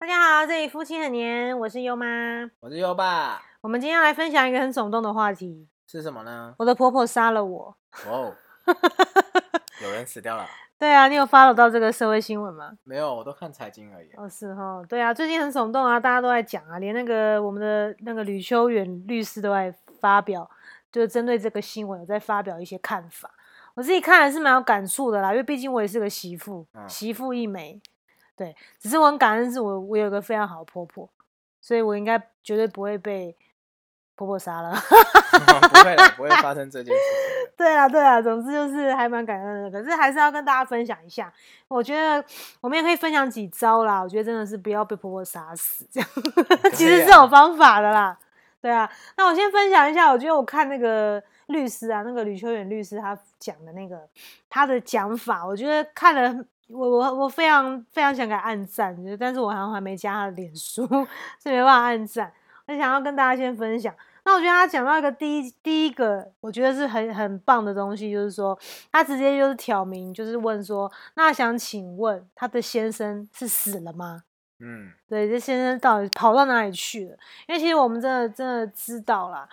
大家好，这里夫妻很黏，我是优妈。我是优爸，我们今天要来分享一个很耸动的话题。是什么呢？我的婆婆杀了我。哦，有人死掉了？对啊，你有 follow 到这个社会新闻吗？没有，我都看财经而已。哦，是哈，对啊，最近很耸动啊，大家都在讲啊，连那个我们的那个吕秋远律师都在发表，就是针对这个新闻有在发表一些看法。我自己看还是蛮有感触的啦，因为毕竟我也是个媳妇，嗯媳妇一枚。对，只是我很感恩，是我我有个非常好的婆婆，所以我应该绝对不会被婆婆杀了。不会的，不会发生这件事情。对啊，对啊，总之就是还蛮感恩的。可是还是要跟大家分享一下，我觉得我们也可以分享几招啦。我觉得真的是不要被婆婆杀死，这样其实是有方法的啦。对啊，那我先分享一下，我觉得我看那个律师啊，那个吕秋远律师他讲的那个他的讲法，我觉得看了。我我我非常非常想给他按赞，但是我好像还没加他的脸书，所以没办法按赞。我想要跟大家先分享。那我觉得他讲到一个第一第一个，我觉得是很很棒的东西，就是说他直接就是挑明，就是问说，那想请问他的先生是死了吗？嗯，对，这先生到底跑到哪里去了？因为其实我们真的真的知道啦，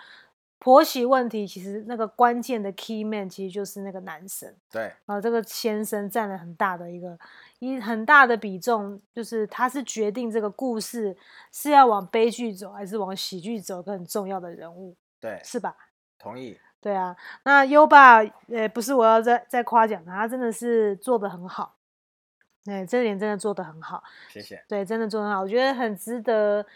婆媳问题其实那个关键的 key man 其实就是那个男生。对，啊，这个先生占了很大的一个一很大的比重，就是他是决定这个故事是要往悲剧走还是往喜剧走，一个很重要的人物，对，是吧？同意。对啊，那优爸，呃，不是我要再再夸奖他，他真的是做的很好，对，这点真的做的很好，谢谢。对，真的做得很好，我觉得很值得，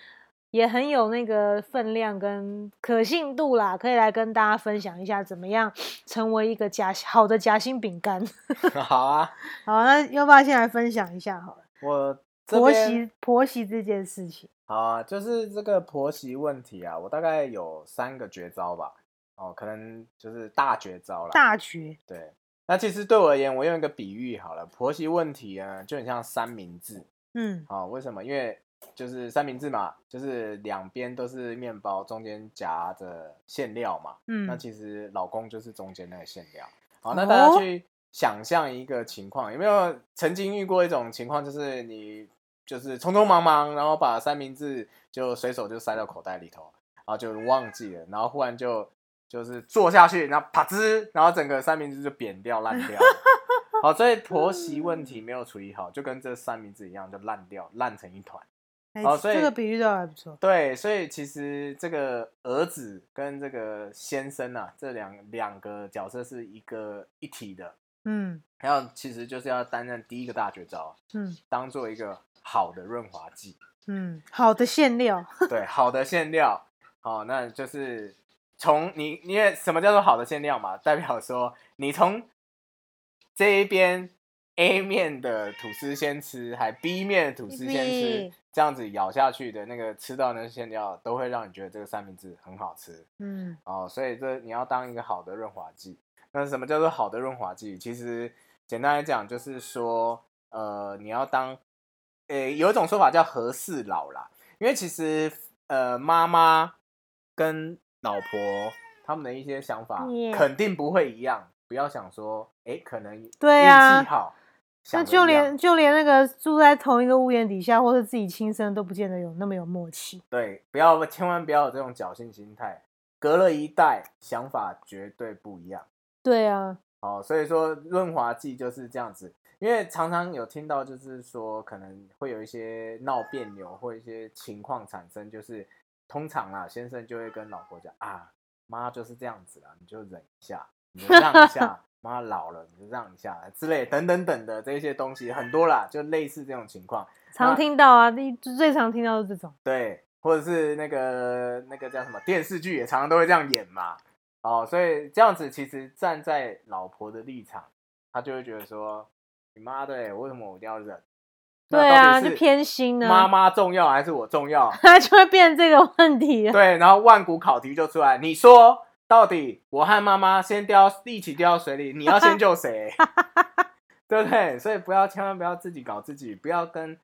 也很有那个分量跟可信度啦，可以来跟大家分享一下，怎么样成为一个夹好的夹心饼干。好啊，好，那优爸先来分享一下好了，我婆媳婆媳这件事情。好啊，就是这个婆媳问题啊，我大概有三个绝招吧。哦，可能就是大绝招了。大绝，对，那其实对我而言，我用一个比喻好了，婆媳问题啊，就很像三明治。嗯好、为什么？因为就是三明治嘛，就是两边都是面包，中间夹着馅料嘛。嗯那嗯其实老公就是中间那个馅料。好，那大家哦去想象一个情况，有没有曾经遇过一种情况，就是你就是匆匆忙忙，然后把三明治就随手就塞到口袋里头，然后就忘记了，然后忽然就就是坐下去，然后啪吱，然后整个三明治就扁掉烂掉。好，所以婆媳问题 没有处理好，就跟这三明治一样，就烂掉，烂成一团。哎、哦所以这个比喻倒还不错。对，所以其实这个儿子跟这个先生啊，这两两个角色是一个一体的，嗯然后其实就是要担任第一个大绝招，嗯当做一个好的润滑剂，嗯，好的馅料。对，好的馅料，好、那就是从你，因为什么叫做好的馅料嘛？代表说你从这一边 A 面的吐司先吃，还 B 面的吐司先吃这样子咬下去的那个吃到那个馅料，都会让你觉得这个三明治很好吃嗯哦。所以这你要当一个好的润滑剂。那什么叫做好的润滑剂？其实简单来讲，就是说，呃，你要当，呃，有一种说法叫和事佬啦，因为其实呃，妈妈跟老婆他们的一些想法肯定不会一样，不要想说，哎，可能对啊运气好，那就连就连那个住在同一个屋檐底下，或是自己亲生，都不见得有那么有默契。对，不要千万不要有这种侥幸心态，隔了一代，想法绝对不一样。对啊，哦，所以说润滑剂就是这样子，因为常常有听到，就是说可能会有一些闹别扭或一些情况产生，就是通常啊，先生就会跟老婆讲啊，妈就是这样子啦，你就忍一下，你就让一下，妈老了你就让一下之类等等等的这些东西很多啦，就类似这种情况，常听到啊，第最常听到的是这种。对，或者是那个那个叫什么电视剧也常常都会这样演嘛。哦，所以这样子其实站在老婆的立场，她就会觉得说，你妈的，为什么我一定要忍？那对啊，就是偏心呢，妈妈重要还是我重要？它就会变成这个问题。对，然后万古考题就出来，你说到底我和妈妈先掉一起掉到水里，你要先救谁？对不对？所以不要千万不要自己搞自己，不要跟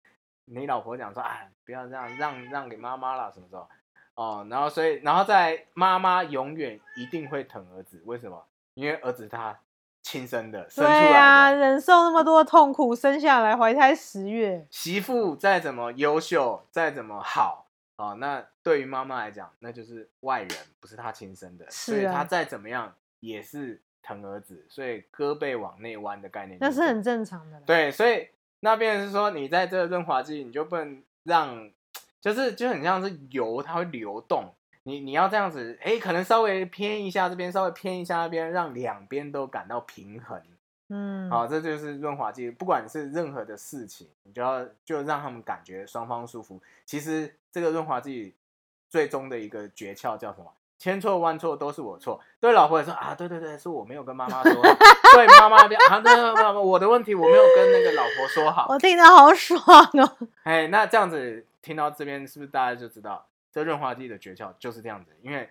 你老婆讲说，哎，不要这样让让给妈妈了，什么时候？哦，然后所以然后在妈妈永远一定会疼儿子，为什么？因为儿子他亲生的生出来对呀、的。忍受那么多痛苦，生下来怀胎十月，媳妇再怎么优秀，再怎么好，哦，那对于妈妈来讲，那就是外人，不是她亲生的，所以她再怎么样也是疼儿子，所以胳膊往内弯的概念那是很正常的啦。对，所以那边是说，你在这个润滑剂，你就不能让，就是就很像是油，它会流动。你你要这样子，哎，可能稍微偏一下这边，稍微偏一下那边，让两边都感到平衡。嗯，好、这就是润滑剂。不管是任何的事情，你就要就让他们感觉双方舒服。其实这个润滑剂最终的一个诀窍叫什么？千错万错都是我错。对老婆也说啊，对对对，是我没有跟妈妈说。对妈妈那边啊，对对对，我的问题我没有跟那个老婆说好。我听得好爽哦。哎，那这样子听到这边，是不是大家就知道这润滑剂的诀窍就是这样子？因为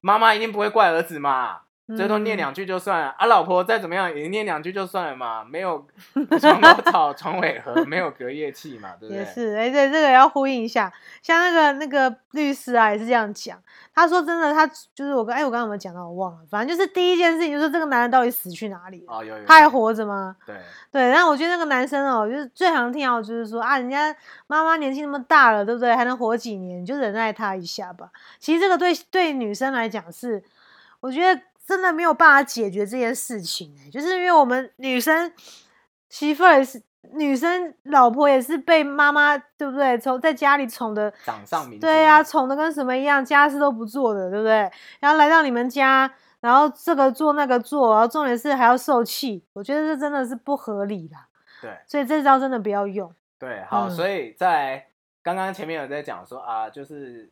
妈妈一定不会怪儿子嘛，最多念嗯两句就算了、啊。老婆再怎么样也念两句就算了嘛，没有 床头吵，床尾和，没有隔夜气嘛，对不对？也是，哎、对，这个也要呼应一下。像那个那个律师啊，也是这样讲。他说真的，他就是我刚哎，我刚刚有没有讲到？我忘了。反正就是第一件事情，就是这个男人到底死去哪里了？哦，有有，他还活着吗？对，对，然后我觉得那个男生哦，就是最常听到就是说啊，人家妈妈年纪那么大了，对不对？还能活几年，你就忍耐他一下吧。其实这个对对女生来讲是，我觉得真的没有办法解决这件事情、欸，就是因为我们女生媳妇儿也是。女生老婆也是被妈妈对不对？从在家里宠的，掌上明珠对呀、嘛宠的跟什么一样，家事都不做的，对不对？然后来到你们家，然后这个做那个做，然后重点是还要受气，我觉得这真的是不合理啦。对所以这招真的不要用。对，好，嗯所以在刚刚前面有在讲说啊，就是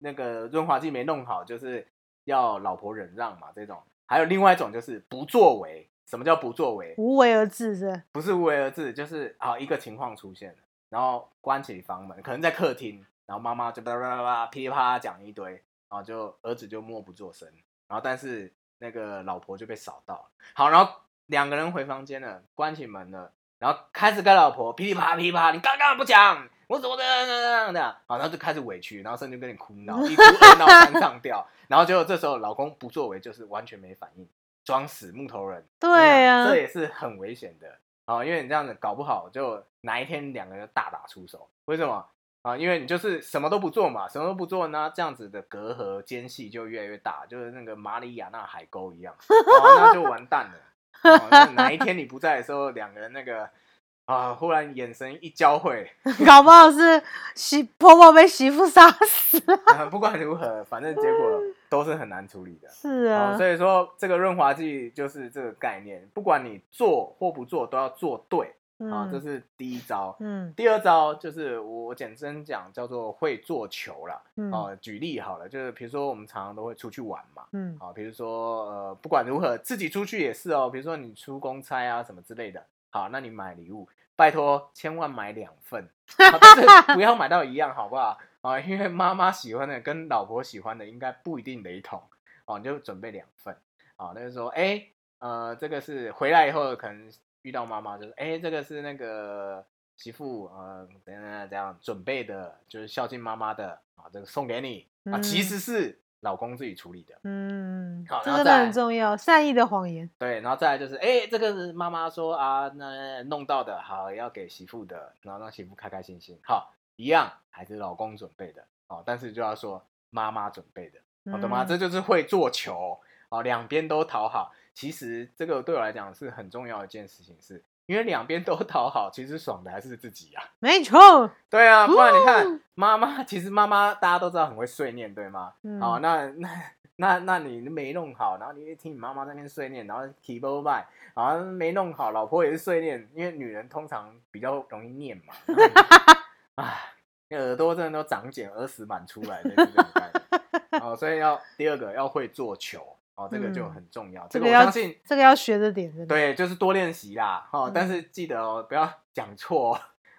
那个润滑剂没弄好，就是要老婆忍让嘛，这种。还有另外一种就是不作为。什么叫不作为？无为而治是不是无为而治，就是啊一个情况出现了，然后关起房门，可能在客厅，然后妈妈就叭叭叭叭噼里啪啦讲一堆，然后就儿子就默不作声，然后但是那个老婆就被扫到了。好，然后两个人回房间了，关起门了，然后开始跟老婆噼里啪啦噼里啪啦，你刚刚不讲，我怎么的的的，好，然后就开始委屈，然后甚至跟你哭闹，一哭二闹三上吊，然后结果这时候老公不作为，就是完全没反应。装死木头人，对啊这也是很危险的啊、因为你这样子搞不好，就哪一天两个人大打出手。为什么啊？因为你就是什么都不做嘛，什么都不做呢，这样子的隔阂间隙就越来越大，就是那个马里亚纳海沟一样，哦、那就完蛋了。哦那哪一天你不在的时候，两个人那个啊，忽然眼神一交汇，搞不好是媳婆婆被媳妇杀死。啊不管如何，反正结果都是很难处理的。是啊，哦，所以说这个润滑剂就是这个概念，不管你做或不做，都要做对啊、这嗯是第一招。嗯第二招就是我我简称讲叫做会做球啦。嗯哦，举例好了，就是比如说我们常常都会出去玩嘛，嗯啊，比如说呃，不管如何自己出去也是哦，比如说你出公差啊什么之类的，好，那你买礼物，拜托千万买两份，啊但是不要买到一样，好不好？啊，因为妈妈喜欢的跟老婆喜欢的应该不一定雷同，哦，你就准备两份，啊，那就说，哎，呃，这个是回来以后可能遇到妈妈，就是，哎，这个是那个媳妇，呃，等等这样准备的，就是孝敬妈妈的，啊，这个送给你，啊，其嗯。实是老公自己处理的。嗯好，这真的然后再很重要，善意的谎言。对，然后再来就是，哎，这个是妈妈说啊，那弄到的好要给媳妇的，然后让媳妇开开心心。好，一样还是老公准备的，哦，但是就要说妈妈准备的，好的吗？嗯这就是会做球，哦，两边都讨好。其实这个对我来讲是很重要的一件事情是，因为两边都讨好，其实爽的还是自己啊。没错。对啊，不然你哦看妈妈，其实妈妈大家都知道很会碎念，对吗？嗯好，那那那那你没弄好，然后你一听你妈妈在那边碎念，然后 keyboard by，然后没弄好，老婆也是碎念，因为女人通常比较容易念嘛。然后你唉，那耳朵真的都长茧，耳屎满出来的这种概念。哦，所以要第二个要会做球，哦，这个就嗯很重要。这个要这个我相信这个要学着点，的。对，就是多练习啦，哦，但是记得哦，不要 讲错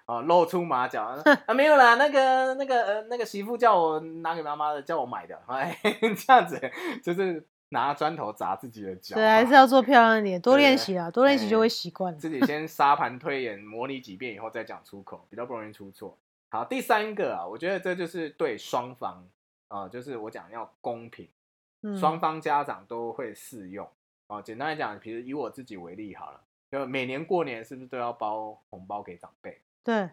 哦，哦，露出马脚 啊，没有啦，那个那个呃那个媳妇叫我拿给妈妈的，叫我买的，哎，这样子就是拿砖头砸自己的脚，对，还是要做漂亮一点，多对练习啦，多练习就哎会习惯了。自己先沙盘推演，模拟几遍以后再讲出口，比较不容易出错。好，第三个啊，我觉得这就是对双方啊、就是我讲要公平，嗯双方家长都会适用哦，简单来讲，比如以我自己为例好了，就每年过年是不是都要包红包给长辈？对，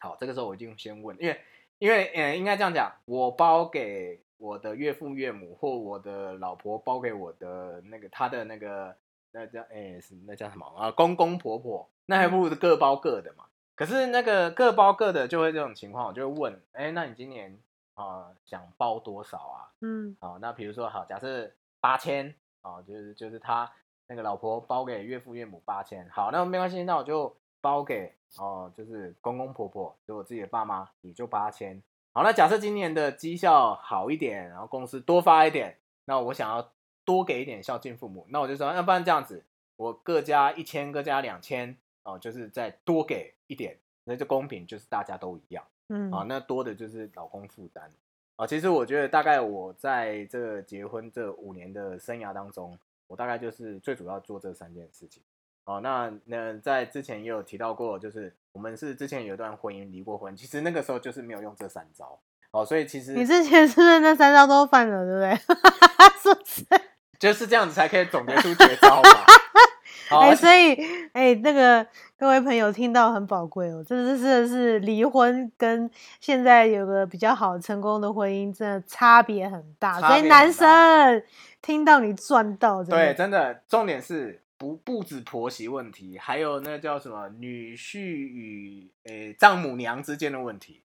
好，这个时候我一定先问，因为因为呃，应该这样讲，我包给我的岳父岳母，或我的老婆包给我的那个他的那个那叫哎是那叫什么啊？公公婆婆，那还不如各包各的嘛。可是那个各包各的，就会这种情况，我就会问，哎，那你今年啊、想包多少啊？嗯好，那比如说好，假设八千啊，就是就是他那个老婆包给岳父岳母八千，好，那没关系，那我就包给哦、就是公公婆婆，就我自己的爸妈，也就八千。好，那假设今年的绩效好一点，然后公司多发一点，那我想要多给一点孝敬父母，那我就说，要不然这样子，我各加一千，各加两千，哦，就是再多给一点，那就公平，就是大家都一样。嗯啊，那多的就是老公负担啊。其实我觉得大概我在这个结婚这五年的生涯当中，我大概就是最主要做这三件事情。哦，那那在之前也有提到过，就是我们是之前有一段婚姻离过婚，其实那个时候就是没有用这三招哦，所以其实你之前是不是那三招都犯了，对不对？是不是？就是这样子才可以总结出绝招嘛。好，哎、所以哎、那个各位朋友听到很宝贵哦，真的是离婚跟现在有个比较好成功的婚姻，真的差别很大。差所以男生听到你赚到，对，真的，重点是不不止婆媳问题，还有那叫什么女婿与诶丈母娘之间的问题，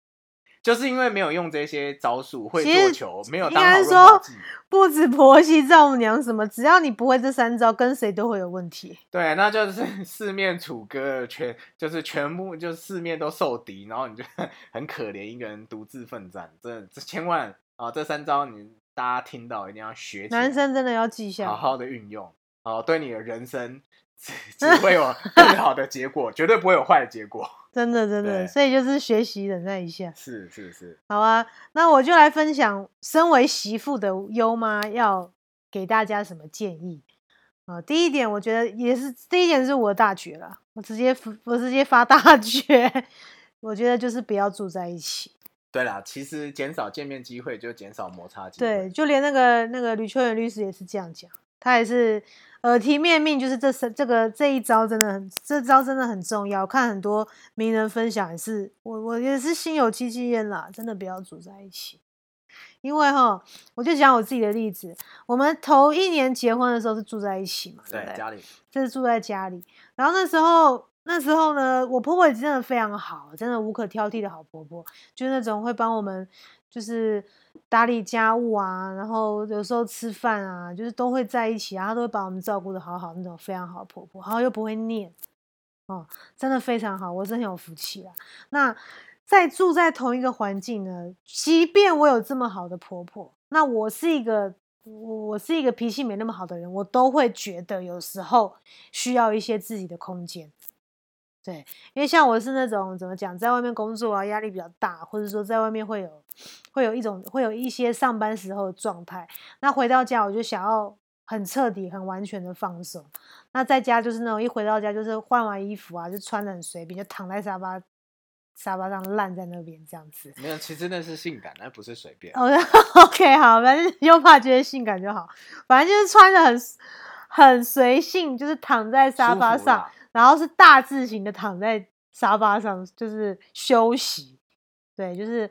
就是因为没有用这些招数，会做球，没有应当好润滑剂。不止婆媳、丈母娘什么，只要你不会这三招，跟谁都会有问题。对，那就是四面楚歌，全就是全部就是四面都受敌，然后你就很可怜一个人独自奋战。这这千万啊，这三招你大家听到一定要学。男生真的要记下。好好的运用，哦，对你的人生只只会有更好的结果，绝对不会有坏的结果。真的真的，所以就是学习忍耐一下。是是是，好啊，那我就来分享身为媳妇的优妈要给大家什么建议啊、第一点，我觉得也是第一点是我的大绝了，我直接我直接发大绝，我觉得就是不要住在一起。对啦，其实减少见面机会就减少摩擦机会。对，就连那个那个吕秋远律师也是这样讲，他也是耳提面命，就是这三这个这一招真的很，这招真的很重要。看很多名人分享也是，我我也是心有戚戚焉啦，真的不要住在一起。因为哈，我就讲我自己的例子，我们头一年结婚的时候是住在一起嘛，对家里这是住在家里。然后那时候，那时候呢，我婆婆也真的非常好，真的无可挑剔的好婆婆，就是那种会帮我们就是打理家务啊，然后有时候吃饭啊，就是都会在一起啊，她都会把我们照顾的好好，那种非常好的婆婆，然后又不会念，哦，真的非常好，我是很有福气啊。那在住在同一个环境呢，即便我有这么好的婆婆，那我是一个我我是一个脾气没那么好的人，我都会觉得有时候需要一些自己的空间。对，因为像我是那种怎么讲，在外面工作啊，压力比较大，或者说在外面会有会有一种会有一些上班时候的状态，那回到家我就想要很彻底、很完全的放松。那在家就是那种一回到家就是换完衣服啊，就穿的很随便，就躺在沙发沙发上烂在那边这样子。没有，其实那是性感，那不是随便。哦，OK，好，反正又怕觉得性感就好，反正就是穿的很很随性，就是躺在沙舒发上，然后是大字型的躺在沙发上，就是休息。对，就是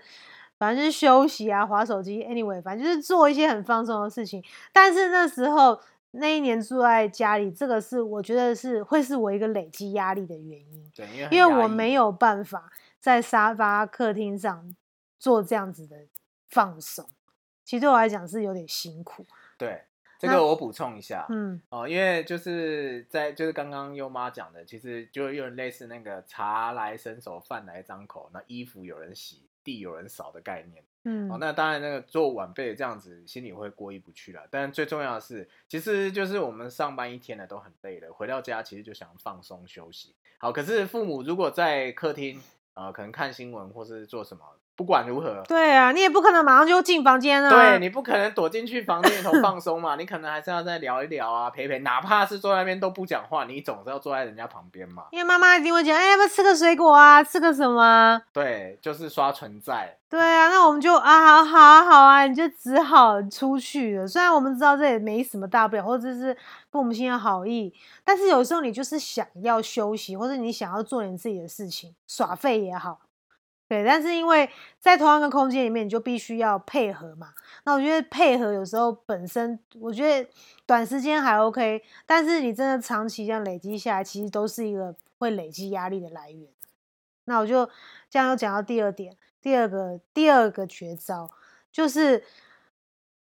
反正就是休息啊，划手机，anyway，反正就是做一些很放松的事情。但是那时候那一年住在家里，这个是我觉得是会是我一个累积压力的原因。对，因为因为我没有办法在沙发客厅上做这样子的放松，其实对我来讲是有点辛苦。对这那个我补充一下，嗯，哦，因为就是在就是刚刚优妈讲的，其实就有点类似那个茶来伸手，饭来张口，那衣服有人洗，地有人扫的概念。嗯，哦，那当然那个做晚辈这样子，心里会过意不去了。但最重要的是，其实就是我们上班一天呢都很累了，回到家其实就想放松休息。好，可是父母如果在客厅，呃，可能看新闻或是做什么，不管如何，对啊，你也不可能马上就进房间啊。对你不可能躲进去房间里头放松嘛，你可能还是要再聊一聊啊，陪陪，哪怕是坐在那边都不讲话，你总是要坐在人家旁边嘛。因为妈妈一定会讲，哎，要不要吃个水果啊？吃个什么啊？对，就是刷存在。对啊，那我们就啊，好好啊，好啊，你就只好出去了。虽然我们知道这也没什么大不了，或者是父母亲的好意，但是有时候你就是想要休息，或者你想要做点自己的事情，耍废也好。对，但是因为在同样的空间里面，你就必须要配合嘛。那我觉得配合有时候本身，我觉得短时间还 OK，但是你真的长期这样累积下来，其实都是一个会累积压力的来源。那我就这样又讲到第二点，第二个第二个绝招就是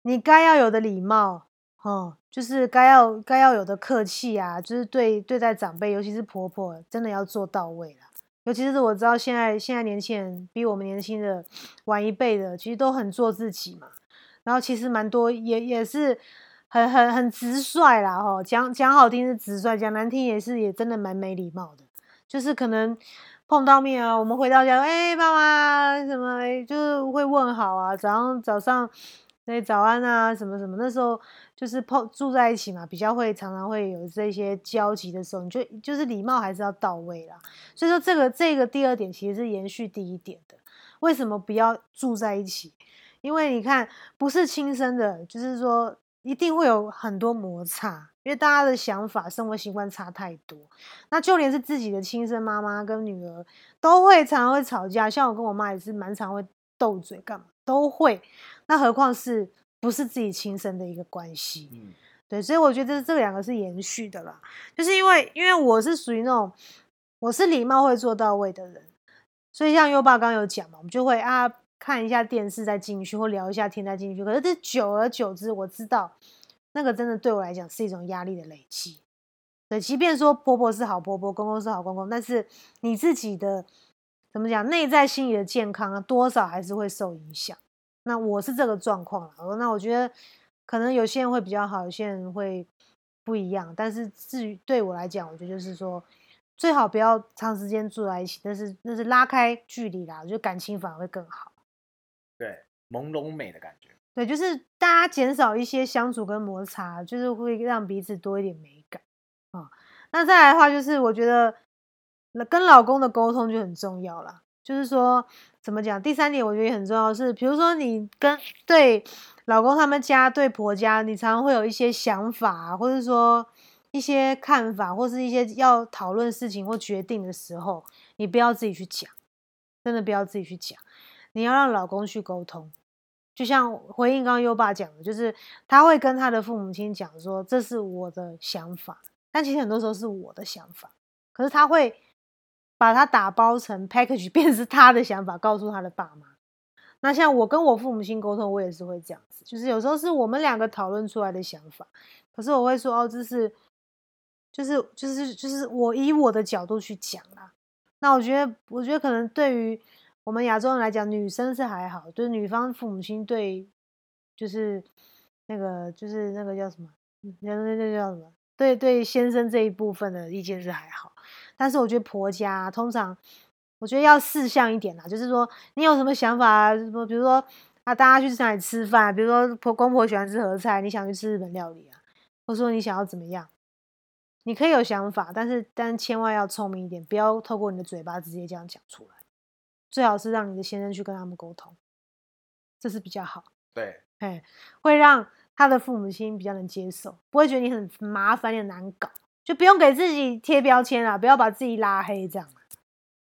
你该要有的礼貌，哦，就是该要该要有的客气啊，就是对对待长辈，尤其是婆婆，真的要做到位了。尤其是我知道现在现在年轻人比我们年轻的晚一辈的，其实都很做自己嘛。然后其实蛮多也也是很很很直率啦，吼，讲讲好听是直率，讲难听也是也真的蛮没礼貌的。就是可能碰到面啊，我们回到家，哎，爸妈什么，就是会问好啊，早上早上。那早安啊，什么什么，那时候就是碰住在一起嘛，比较会常常会有这些交集的时候，你就就是礼貌还是要到位啦。所以说这个这个第二点其实是延续第一点的。为什么不要住在一起？因为你看不是亲生的，就是说一定会有很多摩擦，因为大家的想法、生活习惯差太多。那就连是自己的亲生妈妈跟女儿都会常常会吵架，像我跟我妈也是蛮常会斗嘴，干嘛都会。那何况是不是自己亲生的一个关系？嗯，对，所以我觉得这两个是延续的啦。就是因为，因为我是属于那种我是礼貌会做到位的人，所以像优爸刚有讲嘛，我们就会啊看一下电视再进去，或聊一下天再进去。可是这久而久之，我知道那个真的对我来讲是一种压力的累积。对，即便说婆婆是好婆婆，公公是好公公，但是你自己的怎么讲，内在心理的健康啊，多少还是会受影响。那我是这个状况了，那我觉得可能有些人会比较好，有些人会不一样。但是至于对我来讲，我觉得就是说，最好不要长时间住在一起，但是那是拉开距离啦，我觉得感情反而会更好。对，朦胧美的感觉。对，就是大家减少一些相处跟摩擦，就是会让彼此多一点美感啊。那再来的话，就是我觉得那跟老公的沟通就很重要了。就是说，怎么讲？第三点我觉得也很重要，是比如说你跟对老公他们家、对婆家，你常常会有一些想法，或者说一些看法，或是一些要讨论事情或决定的时候，你不要自己去讲，真的不要自己去讲，你要让老公去沟通。就像回应刚刚优爸讲的，就是他会跟他的父母亲讲说，这是我的想法，但其实很多时候是我的想法，可是他会。把它打包成 package，变是他的想法，告诉他的爸妈。那像我跟我父母亲沟通，我也是会这样子，就是有时候是我们两个讨论出来的想法，可是我会说哦，这是，就是就是就是我以我的角度去讲啦。那我觉得，我觉得可能对于我们亚洲人来讲，女生是还好，就是女方父母亲对，就是那个就是那个叫什么，那那那叫什么？对对，先生这一部分的意见是还好。但是我觉得婆家通常，我觉得要事项一点啦，就是说你有什么想法，啊什么比如说啊，大家去哪里吃饭，比如说婆公婆喜欢吃合菜，你想去吃日本料理啊，或者说你想要怎么样，你可以有想法，但是但千万要聪明一点，不要透过你的嘴巴直接这样讲出来，最好是让你的先生去跟他们沟通，这是比较好。对，哎，会让他的父母亲比较能接受，不会觉得你很麻烦、很难搞。就不用给自己贴标签了，不要把自己拉黑这样。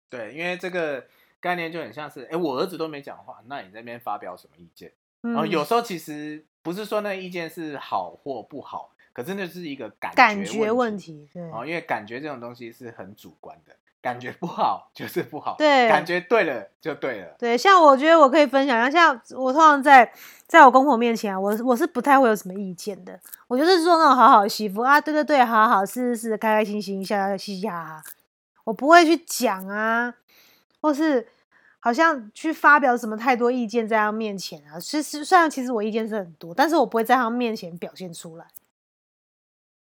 对，因为这个概念就很像是，哎，我儿子都没讲话，那你那边发表什么意见？然后有时候其实不是说那意见是好或不好，可是那是一个感感觉问题。对，哦，因为感觉这种东西是很主观的。感觉不好就是不好，对，感觉对了就对了。对，像我觉得我可以分享一下，像我通常在在我公婆面前啊，我我是不太会有什么意见的，我就是做那种好好的媳妇啊，对对对，好好是是是，开开心心，笑笑嘻嘻哈哈，我不会去讲啊，或是好像去发表什么太多意见在他面前啊。其实虽然其实我意见是很多，但是我不会在他面前表现出来。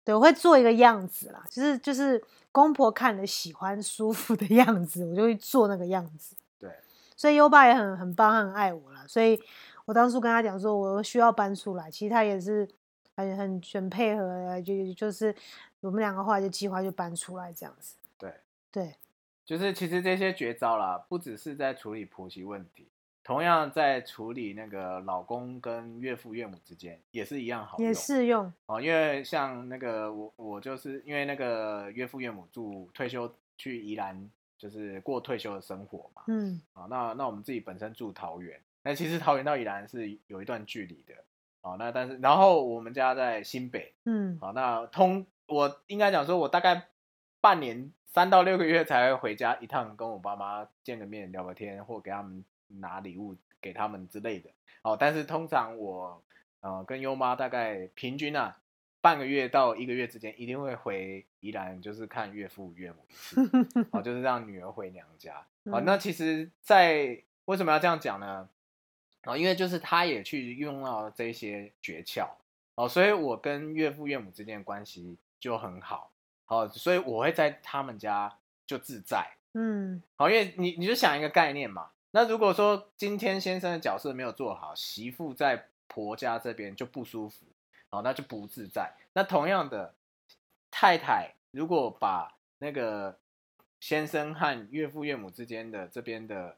对，我会做一个样子啦，就是就是公婆看了喜欢舒服的样子，我就会做那个样子。对，所以优爸也很很棒，很爱我啦。所以我当初跟他讲说，我需要搬出来，其实他也是很很很配合，就就是我们两个后来就计划就搬出来这样子。对对，就是其实这些绝招啦，不只是在处理婆媳问题，同样在处理那个老公跟岳父岳母之间也是一样好用。也适用。哦，因为像那个我我就是因为那个岳父岳母住退休去宜兰，就是过退休的生活嘛。嗯，啊，那那我们自己本身住桃园，那其实桃园到宜兰是有一段距离的。哦，那但是然后我们家在新北，嗯，好，那通我应该讲说，我大概半年三到六个月才会回家一趟，跟我爸妈见个面聊个天，或给他们拿礼物给他们之类的。哦，但是通常我呃跟优妈大概平均啊半个月到一个月之间，一定会回宜兰，就是看岳父岳母一次，哦，就是让女儿回娘家。哦，嗯那其实，在为什么要这样讲呢？哦，因为就是他也去用到这些诀窍哦，所以我跟岳父岳母之间的关系就很好哦，所以我会在他们家就自在嗯，好，因为你你就想一个概念嘛，那如果说今天先生的角色没有做好，媳妇在婆家这边就不舒服，哦，那就不自在。那同样的，太太如果把那个先生和岳父岳母之间的这边的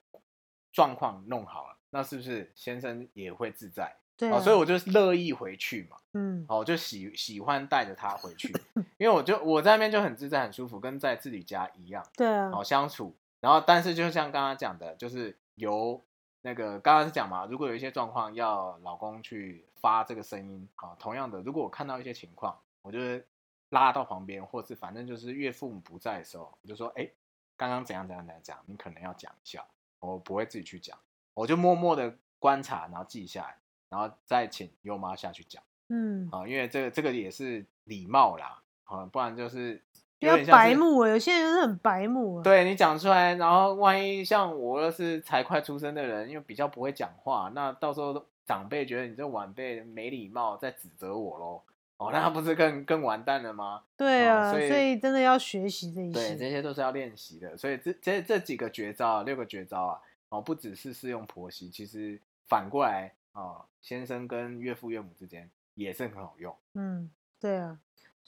状况弄好了，那是不是先生也会自在？对、啊哦，所以我就乐意回去嘛，嗯哦，就喜喜欢带着他回去，因为我就我在那边就很自在很舒服，跟在自己家一样。对啊，好相处。然后，但是就像刚刚讲的，就是由那个刚刚是讲嘛，如果有一些状况要老公去发这个声音，啊，同样的，如果我看到一些情况，我就会拉到旁边，或是反正就是岳父母不在的时候，我就说，哎，刚刚怎样怎样怎样讲，你可能要讲一下，我不会自己去讲，我就默默的观察，然后记下来，然后再请优妈下去讲嗯，啊，因为这个这个也是礼貌啦，啊，不然就是比较白目啊，有些人就是很白目啊。对你讲出来，然后万一像我又是才快出生的人，因为比较不会讲话，那到时候长辈觉得你这晚辈没礼貌，在指责我喽。哦，那不是更更完蛋了吗？哦对啊，所以所以真的要学习这一对，些。这些都是要练习的。所以这这这几个绝招啊，六个绝招啊，哦，不只是适用婆媳，其实反过来哦，先生跟岳父岳母之间也是很好用。嗯，对啊，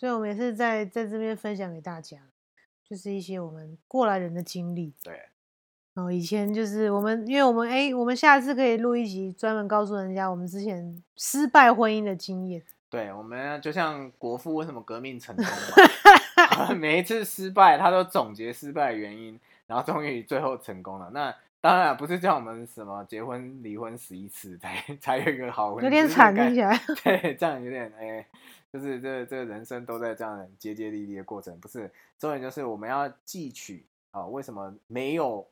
所以我们也是在在这边分享给大家，就是一些我们过来人的经历。对，然后以前就是我们，因为我们哎，我们下次可以录一集专门告诉人家我们之前失败婚姻的经验。对，我们就像国父为什么革命成功嘛，每一次失败，他都总结失败的原因，然后终于最后成功了。那当然不是叫我们什么结婚离婚十一次才才有一个好婚姻，有点惨听起来。对，这样有点哎、就是这这个人生都在这样节节离离的过程，不是重点就是我们要汲取啊、为什么没有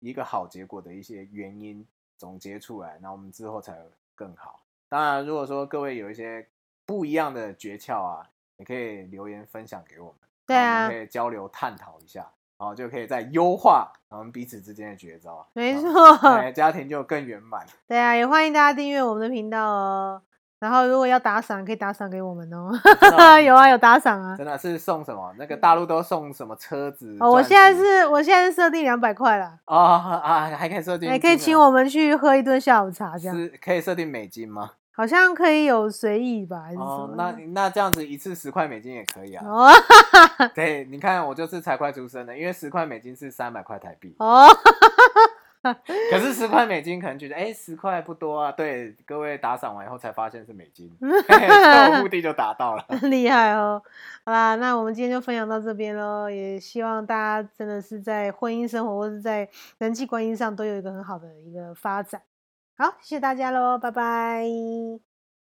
一个好结果的一些原因总结出来，然后我们之后才会更好。当然，如果说各位有一些不一样的诀窍啊，也可以留言分享给我们，对啊可，以交流探讨一下，然后就可以再优化我们彼此之间的绝招啊，没啊错。家庭就更圆满。对啊，也欢迎大家订阅我们的频道哦。然后如果要打赏，可以打赏给我们哦。哦 有啊，有打赏啊。真的是送什么？那个大陆都送什么车子？哦，我钻现在是，我现在是设定两百块了，哦啊，还可以设定，也可以请，我们去喝一顿下午茶，这样是可以设定美金吗？好像可以有随意吧，还是什哦么，那那这样子一次十块美金也可以啊。哦对，你看我就是财会出身的，因为十块美金是三百块台币，哦，可是十块美金可能觉得哎十块不多啊。对，各位打赏完以后才发现是美金，目的就达到了。厉害哦！好啦，那我们今天就分享到这边喽，也希望大家真的是在婚姻生活或是在人际关系上都有一个很好的一个发展。好，谢谢大家喽，拜拜。